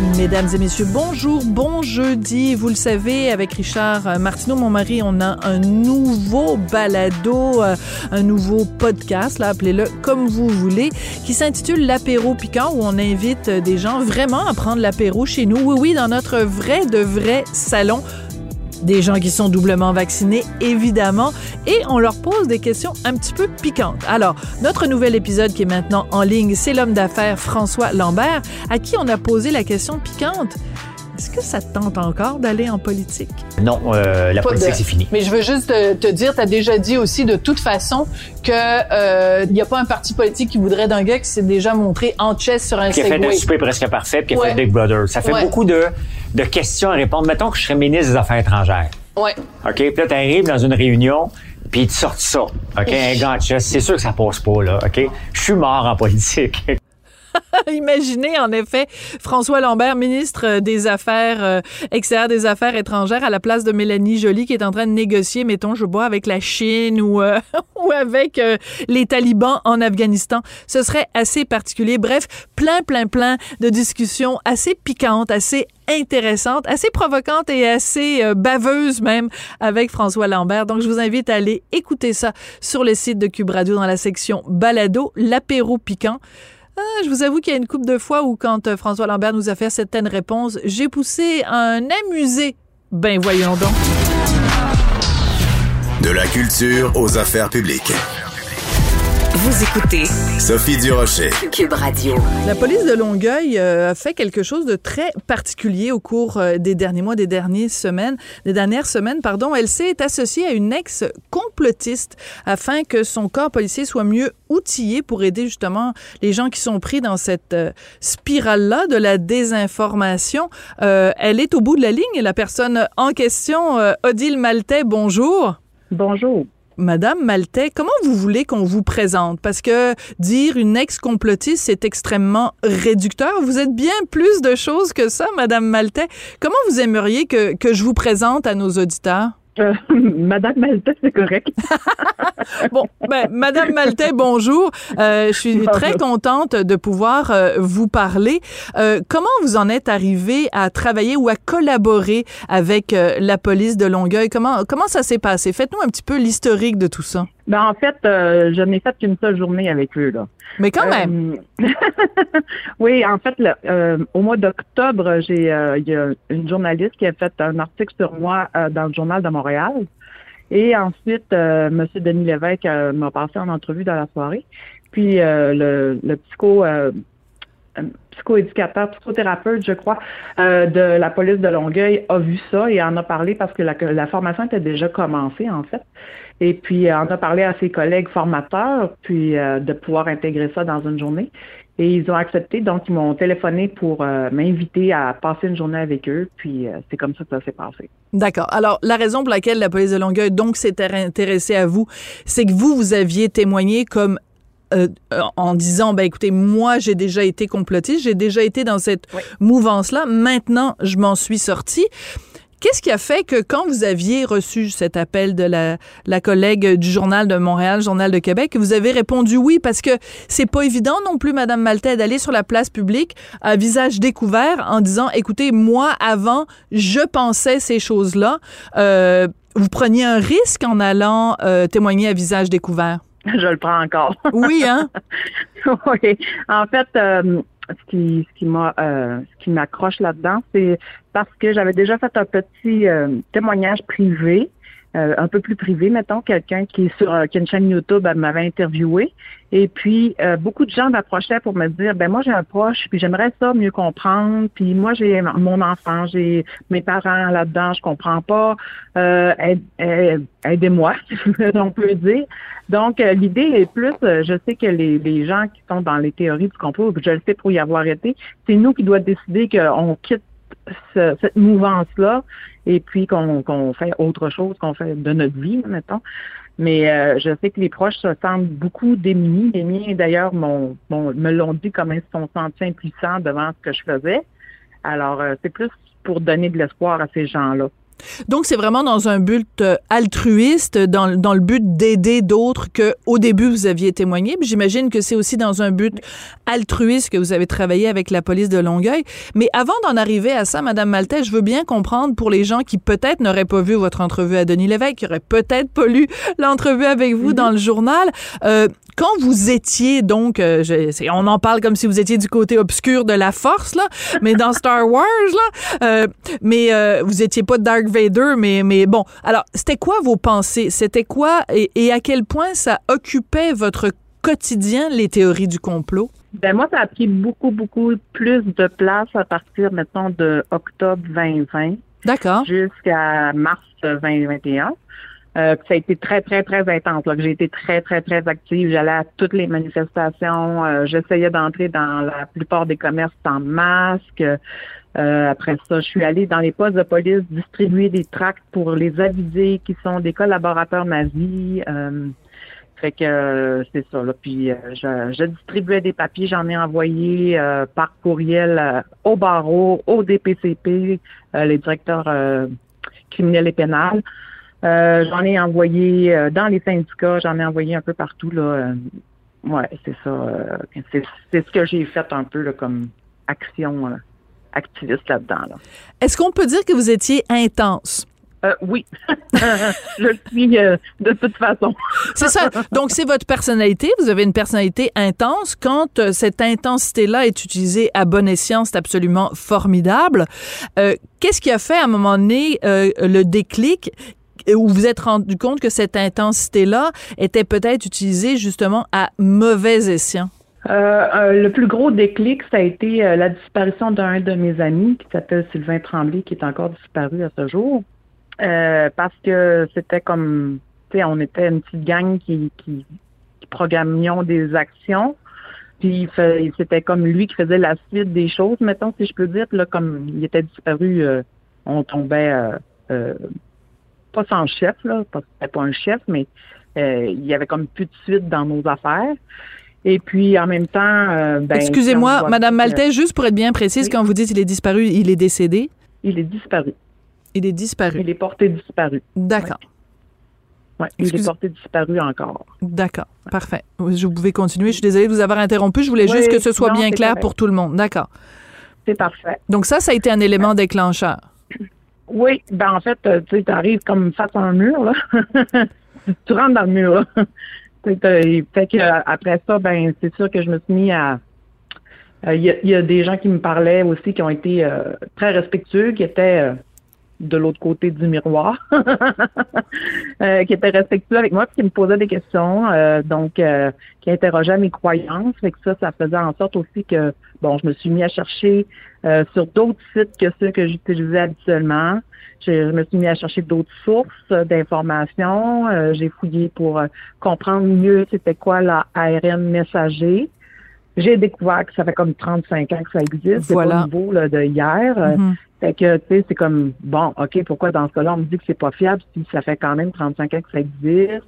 Mesdames et messieurs, bonjour, bon jeudi. Vous le savez, avec Richard Martineau, mon mari, on a un nouveau balado, euh, un nouveau podcast, appelez-le comme vous voulez, qui s'intitule L'apéro piquant, où on invite des gens vraiment à prendre l'apéro chez nous. Oui, oui, dans notre vrai de vrai salon des gens qui sont doublement vaccinés, évidemment, et on leur pose des questions un petit peu piquantes. Alors, notre nouvel épisode qui est maintenant en ligne, c'est l'homme d'affaires François Lambert, à qui on a posé la question piquante. Est-ce que ça te tente encore d'aller en politique? Non, euh, la politique, c'est fini. Mais je veux juste te, te dire, tu as déjà dit aussi de toute façon que il euh, n'y a pas un parti politique qui voudrait d'un gars qui s'est déjà montré en chess sur un Qui a fait un souper presque parfait, puis qui a fait Big Brother. Ça fait beaucoup de, de questions à répondre. Mettons que je serais ministre des Affaires étrangères. Ouais. OK? Puis là, t'arrives dans une réunion, puis ils te sortent ça. OK? Un gars en chess. C'est sûr que ça passe pas, là. OK? Je suis mort en politique. Imaginez en effet François Lambert, ministre des Affaires euh, extérieures des Affaires étrangères, à la place de Mélanie Joly, qui est en train de négocier, mettons, je bois avec la Chine ou, euh, ou avec euh, les talibans en Afghanistan. Ce serait assez particulier. Bref, plein, plein, plein de discussions assez piquantes, assez intéressantes, assez provocantes et assez euh, baveuses même avec François Lambert. Donc, je vous invite à aller écouter ça sur le site de Cube Radio dans la section Balado, l'apéro piquant. Ah, je vous avoue qu'il y a une couple de fois où, quand euh, François Lambert nous a fait certaines réponses, j'ai poussé un amusé. Ben voyons donc. De la culture aux affaires publiques. Vous écoutez Sophie Durocher. Cube Radio. La police de Longueuil euh, a fait quelque chose de très particulier au cours euh, des derniers mois, des dernières semaines, des dernières semaines, pardon. Elle s'est associée à une ex-complotiste afin que son corps policier soit mieux outillé pour aider justement les gens qui sont pris dans cette euh, spirale-là de la désinformation. elle est au bout de la ligne. La personne en question, Odile Maltais, bonjour. Bonjour. Madame Maltais, comment vous voulez qu'on vous présente? Parce que dire une ex-complotiste, c'est extrêmement réducteur. Vous êtes bien plus de choses que ça, Madame Maltais. Comment vous aimeriez que, que je vous présente à nos auditeurs? Euh, Madame Maltais, c'est correct. bon, ben, Madame Maltais, bonjour. Euh, je suis très contente de pouvoir euh, vous parler. Euh, comment vous en êtes arrivé à travailler ou à collaborer avec euh, la police de Longueuil? Comment, comment ça s'est passé? Faites-nous un petit peu l'historique de tout ça. Ben, en fait, euh, je n'ai fait qu'une seule journée avec eux. Là. Mais quand même. Euh, oui, en fait, euh, au mois d'octobre, j'ai euh, il y a une journaliste qui a fait un article sur moi euh, dans le journal de Montréal. Et ensuite, euh, M. Denis Lévesque m'a passé en entrevue dans la soirée. Puis euh, le, le psycho psychoéducateur, psychothérapeute, je crois, euh, de la police de Longueuil a vu ça et en a parlé parce que la, la formation était déjà commencée, en fait. Et puis, euh, en a parlé à ses collègues formateurs, puis euh, de pouvoir intégrer ça dans une journée. Et ils ont accepté, donc ils m'ont téléphoné pour euh, m'inviter à passer une journée avec eux, puis euh, c'est comme ça que ça s'est passé. D'accord. Alors, la raison pour laquelle la police de Longueuil, donc, s'est intéressée à vous, c'est que vous, vous aviez témoigné comme euh, en disant ben écoutez moi j'ai déjà été complotiste j'ai déjà été dans cette Oui. mouvance là maintenant je m'en suis sortie Qu'est-ce qui a fait que quand vous aviez reçu cet appel de la, la collègue du Journal de Montréal, Journal de Québec, vous avez répondu oui parce que c'est pas évident non plus, Madame Maltais, d'aller sur la place publique à visage découvert en disant, écoutez, moi avant, je pensais ces choses-là. Euh, vous preniez un risque en allant euh, témoigner à visage découvert? Je le prends encore. Oui, hein? oui. En fait, euh, ce qui, ce qui m'a, euh, ce qui m'accroche là-dedans, c'est parce que j'avais déjà fait un petit euh, témoignage privé euh, un peu plus privé, mettons, quelqu'un qui est sur qui a une chaîne YouTube, elle m'avait interviewé. Et puis euh, beaucoup de gens m'approchaient pour me dire ben moi j'ai un proche, puis j'aimerais ça mieux comprendre. Puis moi j'ai mon enfant, j'ai mes parents là-dedans, je comprends pas. Euh, aidez-moi, on peut dire. Donc l'idée est plus, je sais que les, les gens qui sont dans les théories du complot, je le sais pour y avoir été, c'est nous qui doit décider qu'on quitte cette mouvance-là et puis qu'on fait autre chose qu'on fait de notre vie, mettons. Mais euh, je sais que les proches se sentent beaucoup démunis. Les miens, d'ailleurs, me l'ont dit comme ils se sont sentis impuissants devant ce que je faisais. Alors, euh, c'est plus pour donner de l'espoir à ces gens-là. Donc, c'est vraiment dans un but euh, altruiste, dans, dans le but d'aider d'autres que au début vous aviez témoigné. J'imagine que c'est aussi dans un but altruiste que vous avez travaillé avec la police de Longueuil. Mais avant d'en arriver à ça, Madame Maltais, je veux bien comprendre pour les gens qui peut-être n'auraient pas vu votre entrevue à Denis Lévesque, qui auraient peut-être pas lu l'entrevue avec vous dans le journal. Euh, quand vous étiez donc, euh, on en parle comme si vous étiez du côté obscur de la force là, mais dans Star Wars là, euh, mais euh, vous étiez pas Dark Vader, mais mais bon. Alors, c'était quoi vos pensées? C'était quoi et, et à quel point ça occupait votre quotidien les théories du complot? Ben moi, ça a pris beaucoup, beaucoup plus de place à partir, mettons, de octobre 2020. D'accord. Jusqu'à mars 2021. Euh, ça a été très, très, très intense. Là, que j'ai été très, très, très active. J'allais à toutes les manifestations. Euh, j'essayais d'entrer dans la plupart des commerces en masque. Euh, après ça, je suis allée dans les postes de police distribuer des tracts pour les aviser qui sont des collaborateurs nazis. fait que c'est ça. Là. Puis je, je, distribuais des papiers, j'en ai envoyé par courriel au barreau, au DPCP, les directeurs criminels et pénals. Euh, j'en ai envoyé euh, dans les syndicats, j'en ai envoyé un peu partout. Là. Euh, ouais, c'est ça. c'est, ce que j'ai fait un peu là, comme action activiste là-dedans. Là. Est-ce qu'on peut dire que vous étiez intense? Euh, oui, je suis de toute façon. c'est ça. Donc, c'est votre personnalité. Vous avez une personnalité intense. Quand cette intensité-là est utilisée à bon escient, c'est absolument formidable. Qu'est-ce qui a fait à un moment donné le déclic où vous vous êtes rendu compte que cette intensité-là était peut-être utilisée justement à mauvais escient? Euh, euh, le plus gros déclic, ça a été euh, la disparition d'un de mes amis qui s'appelle Sylvain Tremblay, qui est encore disparu à ce jour. parce que c'était comme, tu sais, on était une petite gang qui, qui, programmions des actions. Puis c'était comme lui qui faisait la suite des choses, mettons, si je peux dire. Là, comme il était disparu, on tombait pas sans chef, là, parce que c'était pas un chef, mais euh, il y avait comme plus de suite dans nos affaires. Et puis, en même temps, euh, ben, Excusez-moi, Madame Maltais, juste pour être bien précise, quand vous dites il est disparu, il est décédé? Il est disparu. Il est disparu. Il est porté disparu. D'accord. Oui, il est porté disparu encore. D'accord, parfait. Vous pouvez continuer. Je suis désolée de vous avoir interrompu. Je voulais juste que ce soit bien clair pour tout le monde. D'accord. C'est parfait. Donc ça, ça a été un élément déclencheur. Oui, ben en fait, euh, tu arrives comme face à un mur, là. tu rentres dans le mur, là. que après ça, ben c'est sûr que je me suis mis à. Euh, il y, a des gens qui me parlaient aussi qui ont été euh, très respectueux, qui étaient de l'autre côté du miroir, qui étaient respectueux avec moi, puis qui me posaient des questions, donc qui interrogeaient mes croyances. Fait que ça, ça faisait en sorte aussi que bon, je me suis mis à chercher euh, sur d'autres sites que ceux que j'utilisais habituellement. Je, me suis mis à chercher d'autres sources d'informations. Euh, j'ai fouillé pour euh, comprendre mieux c'était quoi la ARN messager. J'ai découvert que ça fait comme 35 ans que ça existe. Voilà. C'est pas nouveau là, de hier. Mm-hmm. Fait que, tu sais, c'est comme, bon, OK, pourquoi dans ce cas-là, on me dit que c'est pas fiable si ça fait quand même 35 ans que ça existe?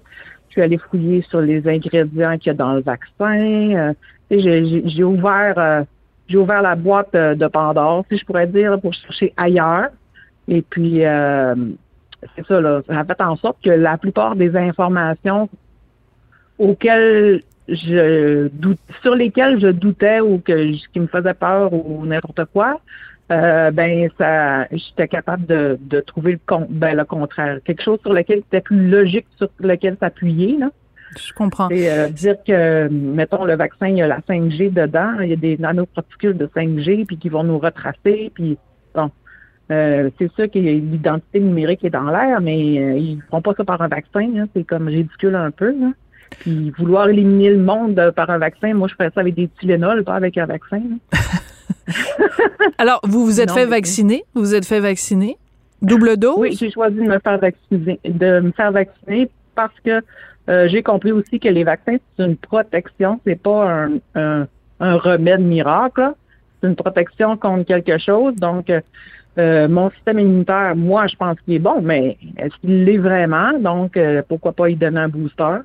Je suis allée fouiller sur les ingrédients qu'il y a dans le vaccin. j'ai ouvert j'ai ouvert la boîte euh, de Pandore, si je pourrais dire, pour chercher ailleurs. Et puis, euh, c'est ça, là. Ça a fait en sorte que la plupart des informations auxquelles je doute, sur lesquelles je doutais ou que qui me faisaient peur ou n'importe quoi, euh, ben ça, j'étais capable de, de trouver le, ben, le contraire, quelque chose sur lequel c'était plus logique, sur lequel s'appuyer là. Je comprends. Et euh, dire que, mettons, le vaccin, il y a la 5G dedans, il y a des nanoparticules de 5G, puis qui vont nous retracer, puis bon. Euh, c'est sûr que l'identité numérique est dans l'air, mais euh, ils ne font pas ça par un vaccin. Hein, c'est comme ridicule un peu. Là. Puis vouloir éliminer le monde euh, par un vaccin, moi je ferais ça avec des Tylenol, pas avec un vaccin. Alors, vous vous êtes Non, fait mais- vacciner? Vous vous êtes fait vacciner? Double dose? Oui, j'ai choisi de me faire vacciner, de me faire vacciner parce que euh, j'ai compris aussi que les vaccins, c'est une protection, c'est pas un, un, un remède miracle. C'est une protection contre quelque chose. Donc, euh, mon système immunitaire, moi, je pense qu'il est bon, mais est-ce qu'il l'est vraiment? Donc, euh, pourquoi pas y donner un booster?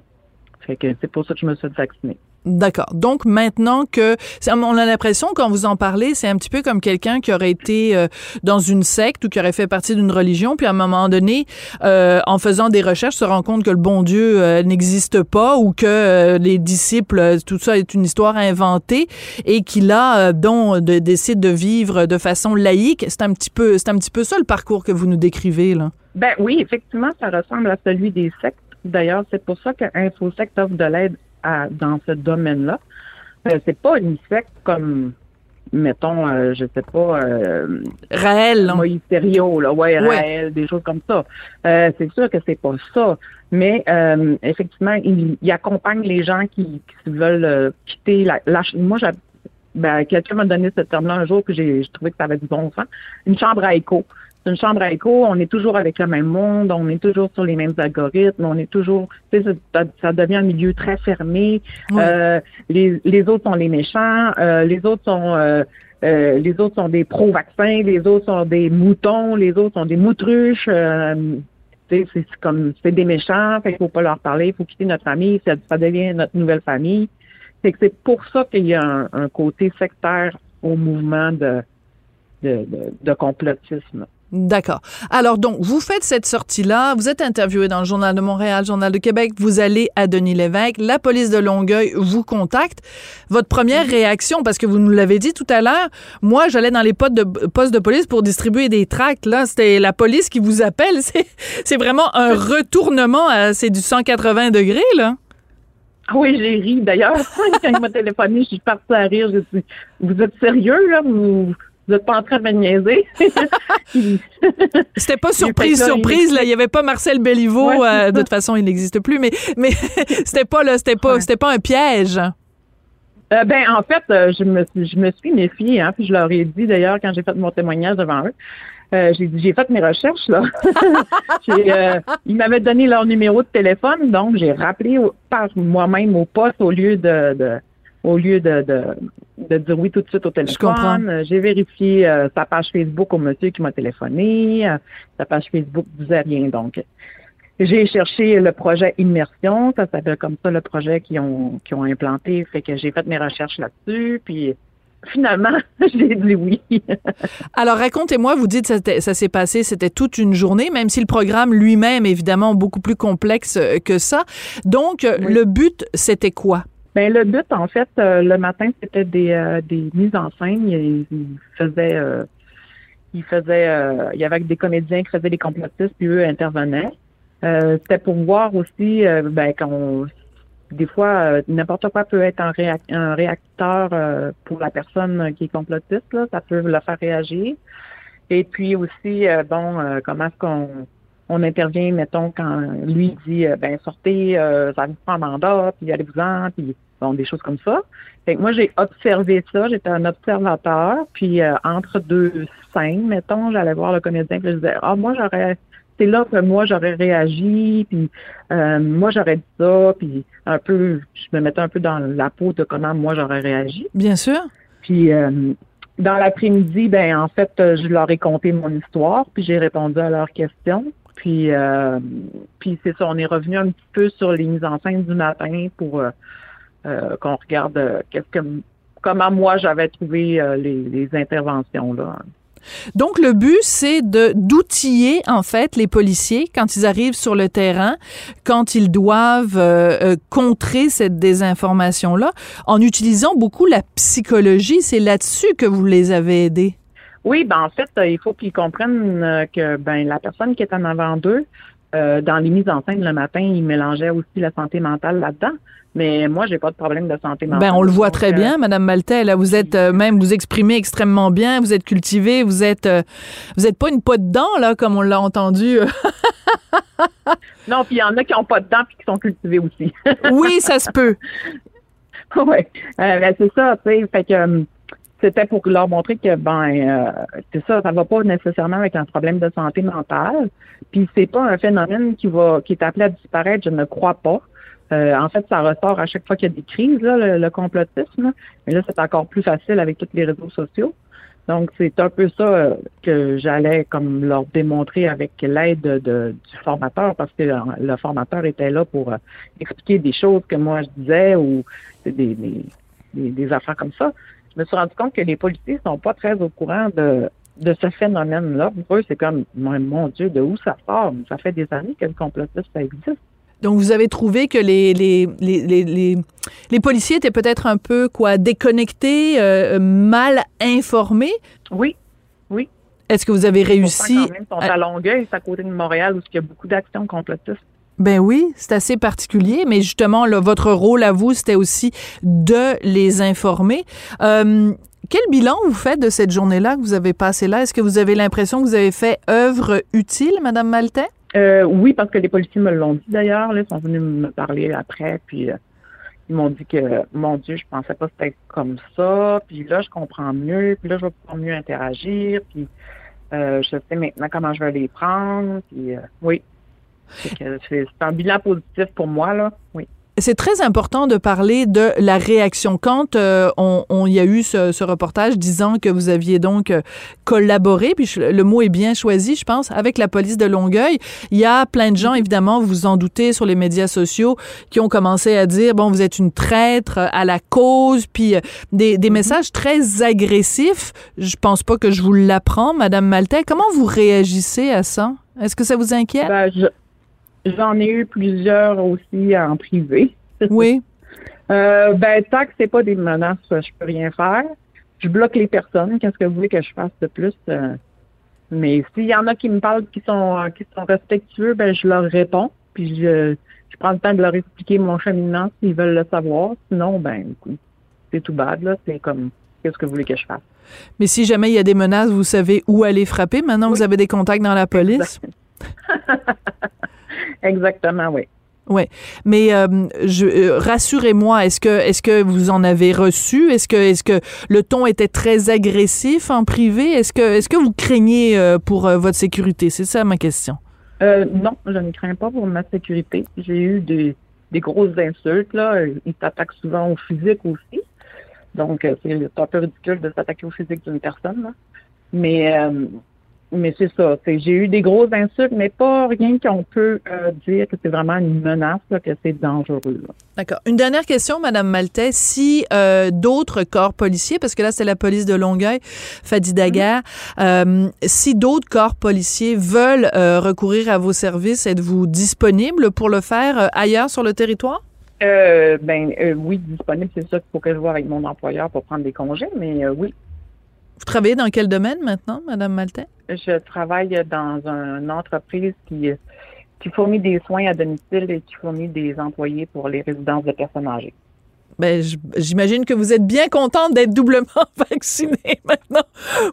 Fait que c'est pour ça que je me suis vaccinée. D'accord. Donc maintenant que on a l'impression quand vous en parlez, c'est un petit peu comme quelqu'un qui aurait été euh, dans une secte ou qui aurait fait partie d'une religion, puis à un moment donné, euh, en faisant des recherches, se rend compte que le bon Dieu euh, n'existe pas ou que euh, les disciples, euh, tout ça est une histoire inventée et qu'il a euh, donc de, décide de vivre de façon laïque. C'est un petit peu, c'est un petit peu ça le parcours que vous nous décrivez là. Ben oui, effectivement, ça ressemble à celui des sectes. D'ailleurs, c'est pour ça que InfoSect offre de l'aide à- dans ce domaine-là. Euh, c'est pas une secte comme, mettons, euh, je sais pas, euh, là. Moïse Thériault, là, ouais, Ouais. Raël, des choses comme ça. Euh, c'est sûr que c'est pas ça, mais euh, effectivement, il, il accompagne les gens qui, qui veulent euh, quitter la. la moi, ben, quelqu'un m'a donné ce terme-là un jour, j'ai j'ai trouvé que ça avait du bon sens. Une chambre à écho. C'est une chambre à écho, on est toujours avec le même monde, on est toujours sur les mêmes algorithmes, on est toujours, tu sais, ça, ça devient un milieu très fermé. Euh, les, les autres sont les méchants, euh, les autres sont euh, euh, les autres sont des pro-vaccins, les autres sont des moutons, les autres sont des moutruches. euh, c'est c'est comme c'est des méchants, fait qu'il faut pas leur parler, il faut quitter notre famille, ça, ça devient notre nouvelle famille. C'est que c'est pour ça qu'il y a un, un côté sectaire au mouvement de de, de, de complotisme. D'accord. Alors donc, vous faites cette sortie-là, vous êtes interviewé dans le Journal de Montréal, Journal de Québec, vous allez à Denis Lévesque, la police de Longueuil vous contacte. Votre première réaction, parce que vous nous l'avez dit tout à l'heure, moi, j'allais dans les postes de, police pour distribuer des tracts. Là, c'était la police qui vous appelle. C'est, vraiment un retournement. c'est du 180 degrés, là. Ah oui, j'ai ri. D'ailleurs, quand il m'a téléphoné, je suis partie à rire. Je vous êtes sérieux, là? Vous, vous êtes pas en train de me niaiser? C'était pas surprise, surprise. Là, il y avait pas Marcel. Ouais, c'est euh, de toute façon, il n'existe plus. Mais, mais c'était pas là, c'était pas, Ouais. c'était pas un piège. Euh, ben, en fait, euh, je me suis, je me suis méfiée, hein, puis je leur ai dit d'ailleurs quand j'ai fait mon témoignage devant eux. euh, j'ai dit j'ai fait mes recherches là. J'ai, euh, ils m'avaient donné leur numéro de téléphone, donc j'ai rappelé au- par moi-même au poste au lieu de, de au lieu de, de, de dire oui tout de suite au téléphone. Euh, J'ai vérifié euh, sa page Facebook au monsieur qui m'a téléphoné. Euh, sa page Facebook disait rien donc. J'ai cherché le projet Immersion, ça s'appelle comme ça le projet qu'ils ont, qu'ils ont implanté. Fait que j'ai fait mes recherches là-dessus, puis finalement, j'ai dit oui. Alors, racontez-moi, vous dites que ça, s'est passé, c'était toute une journée, même si le programme lui-même, évidemment, beaucoup plus complexe euh, que ça. Donc, Oui. le but, c'était quoi? Ben le but, en fait, euh, le matin, c'était des, euh, des mises en scène. Il, faisait, euh, il faisait, euh, il y avait des comédiens qui faisaient des complotistes, puis eux intervenaient. Euh, c'était pour voir aussi, euh, ben, qu'on, des fois, n'importe quoi peut être un, réac- un réacteur pour la personne qui est complotiste. Là, ça peut le faire réagir. Et puis aussi, bon, comment est-ce qu'on on intervient, mettons, quand lui dit, ben sortez, euh, ça vous prend mandat, puis allez-vous-en, puis bon, des choses comme ça. Fait que moi, j'ai observé ça, j'étais un observateur, puis euh, entre deux scènes, mettons, j'allais voir le comédien, puis je disais, ah, moi, j'aurais, c'est là que moi, j'aurais réagi, puis euh, moi, j'aurais dit ça, puis un peu, je me mettais un peu dans la peau de comment moi, j'aurais réagi. Bien sûr. Puis euh, dans l'après-midi, ben en fait, je leur ai conté mon histoire, puis j'ai répondu à leurs questions. Puis, euh, puis c'est ça, on est revenu un petit peu sur les mises en scène du matin pour euh, euh, qu'on regarde euh, qu'est-ce que comment moi j'avais trouvé euh, les, les interventions là. Donc, le but, c'est de d'outiller, en fait, les policiers quand ils arrivent sur le terrain, quand ils doivent euh, contrer cette désinformation-là, en utilisant beaucoup la psychologie. C'est là-dessus que vous les avez aidés. Oui, ben en fait, il faut qu'ils comprennent que ben la personne qui est en avant d'eux, euh, dans les mises en scène le matin, ils mélangeaient aussi la santé mentale là-dedans. Mais moi, j'ai pas de problème de santé mentale. Ben, on le voit très euh, bien, Madame Maltais. Là, vous êtes euh, même, vous exprimez extrêmement bien, vous êtes cultivée, vous êtes, euh, vous êtes pas une pote dedans là, comme on l'a entendu. Non, puis il y en a qui ont pas de dents puis qui sont cultivés aussi. oui, ça se peut. oui, ben, c'est ça, tu sais. Fait que euh, c'était pour leur montrer que ben euh, c'est ça, ça va pas nécessairement avec un problème de santé mentale. Puis c'est pas un phénomène qui va qui est appelé à disparaître, je ne crois pas. Euh, en fait, ça ressort à chaque fois qu'il y a des crises, là, le, complotisme. Mais là, c'est encore plus facile avec tous les réseaux sociaux. Donc, c'est un peu ça euh, que j'allais comme leur démontrer avec l'aide de, de- du formateur, parce que le formateur était là pour expliquer des choses que moi je disais ou des, des, des affaires comme ça. Je me suis rendu compte que les policiers sont pas très au courant de, de ce phénomène-là. Pour eux, c'est comme, mon, Dieu, de où ça sort? Ça fait des années que le complotisme, ça existe. Donc, vous avez trouvé que les, les, les, les, les, policiers étaient peut-être un peu, quoi, déconnectés, euh, mal informés? Oui, oui. Est-ce que vous avez réussi? Quand même, sont à Longueuil, c'est à côté de Montréal, où il y a beaucoup d'actions complotistes. Ben oui, c'est assez particulier, mais justement, là, votre rôle à vous, c'était aussi de les informer. Euh, quel bilan vous faites de cette journée-là que vous avez passée là? Est-ce que vous avez l'impression que vous avez fait œuvre utile, Madame Maltais? Euh, oui, parce que les policiers me l'ont dit d'ailleurs. Ils sont venus me parler après, puis euh, ils m'ont dit que, mon Dieu, je pensais pas que c'était comme ça. Puis là, je comprends mieux. Puis là, je vais pouvoir mieux interagir. Puis euh, je sais maintenant comment je vais les prendre. Puis euh, oui, C'est un bilan positif pour moi là. Oui. C'est très important de parler de la réaction. Quand euh, on, on y a eu ce, ce reportage disant que vous aviez donc euh, collaboré, puis je- le mot est bien choisi, je pense, avec la police de Longueuil, il y a plein de gens, évidemment, vous vous en doutez, sur les médias sociaux, qui ont commencé à dire, bon, vous êtes une traître à la cause, puis euh, des, des messages très agressifs. Je pense pas que je vous l'apprends, Madame Maltais. Comment vous réagissez à ça? Est-ce que ça vous inquiète? Ben, je- J'en ai eu plusieurs aussi en privé. Oui. Euh, ben, tant que c'est pas des menaces, je peux rien faire. Je bloque les personnes. Qu'est-ce que vous voulez que je fasse de plus? Euh, mais s'il y en a qui me parlent qui sont euh, qui sont respectueux, ben je leur réponds. Puis je, je prends le temps de leur expliquer mon cheminement s'ils veulent le savoir. Sinon, ben écoute, c'est tout bad, là. C'est comme qu'est-ce que vous voulez que je fasse? Mais si jamais il y a des menaces, vous savez où aller frapper. Maintenant, vous avez des contacts dans la police. Exactement, oui. Oui, mais euh, je, euh, rassurez-moi, est-ce que est-ce que vous en avez reçu? Est-ce que est-ce que le ton était très agressif en privé? Est-ce que est-ce que vous craignez euh, pour votre sécurité? C'est ça ma question. Non, je ne crains pas pour ma sécurité. J'ai eu des, des grosses insultes, là. Ils s'attaquent souvent au physique aussi. Donc, c'est un peu ridicule de s'attaquer au physique d'une personne, là. Mais, mais c'est ça. J'ai eu des grosses insultes, mais pas rien qu'on peut euh, dire que c'est vraiment une menace, là, que c'est dangereux. D'accord. Une dernière question, Madame Maltais. Si euh, d'autres corps policiers, parce que là c'est la police de Longueuil, Fadi Daguerre, euh, si d'autres corps policiers veulent recourir à vos services, êtes-vous disponible pour le faire ailleurs sur le territoire? Euh, ben euh, oui, disponible, c'est ça qu'il faut que je vois avec mon employeur pour prendre des congés, mais euh, oui, Vous travaillez dans quel domaine maintenant, Madame Maltais? Je travaille dans une entreprise qui, qui fournit des soins à domicile et qui fournit des employés pour les résidences de personnes âgées. Ben, j'imagine que vous êtes bien contente d'être doublement vaccinée maintenant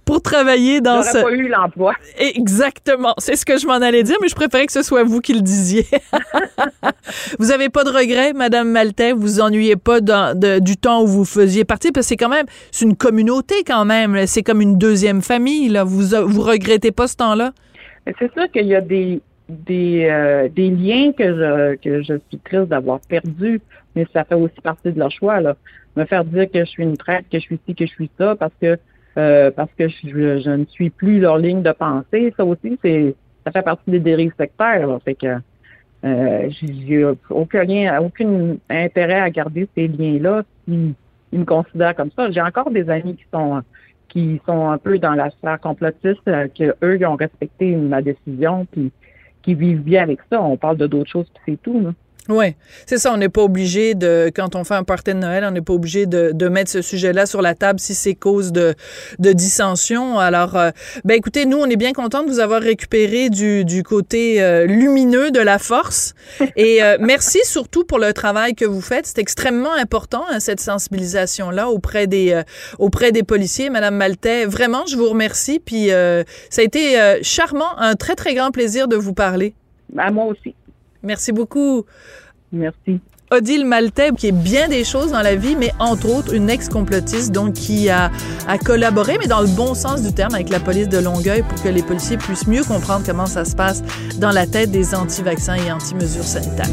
pour travailler dans ce... pas eu l'emploi. Exactement, c'est ce que je m'en allais dire, mais je préférais que ce soit vous qui le disiez. vous avez pas de regrets, Madame Maltais, vous vous ennuyez pas dans- de- du temps où vous faisiez partie, parce que c'est quand même, c'est une communauté quand même, c'est comme une deuxième famille, là. Vous, vous regrettez pas ce temps-là? C'est sûr qu'il y a des des, euh, des liens que je que je suis triste d'avoir perdus, mais ça fait aussi partie de leur choix là. Me faire dire que je suis une traite, que je suis ci, que je suis ça, parce que euh, parce que je, ne suis plus leur ligne de pensée, ça aussi c'est ça fait partie des dérives sectaires. Là. Fait que euh, j'ai aucun lien, aucun intérêt à garder ces liens-là s'ils ils me considèrent comme ça. J'ai encore des amis qui sont qui sont un peu dans la sphère complotiste, euh, que eux ils ont respecté ma décision, puis qui vivent bien avec ça. On parle de d'autres choses, puis c'est tout. Là. Oui, c'est ça. On n'est pas obligé de, quand on fait un party de Noël, on n'est pas obligé de, de, mettre ce sujet-là sur la table si c'est cause de, de dissension. Alors, euh, ben écoutez, nous, on est bien contents de vous avoir récupéré du, du côté euh, lumineux de la force. Et euh, merci surtout pour le travail que vous faites. C'est extrêmement important, hein, cette sensibilisation-là auprès des, auprès des policiers. Madame Maltais, vraiment, je vous remercie. Puis, ça a été charmant, un très, très grand plaisir de vous parler. À moi aussi. Merci beaucoup. Merci. Odile Maltais, qui est bien des choses dans la vie, mais entre autres une ex-complotiste, donc qui a, a, collaboré, mais dans le bon sens du terme, avec la police de Longueuil pour que les policiers puissent mieux comprendre comment ça se passe dans la tête des anti-vaccins et anti-mesures sanitaires.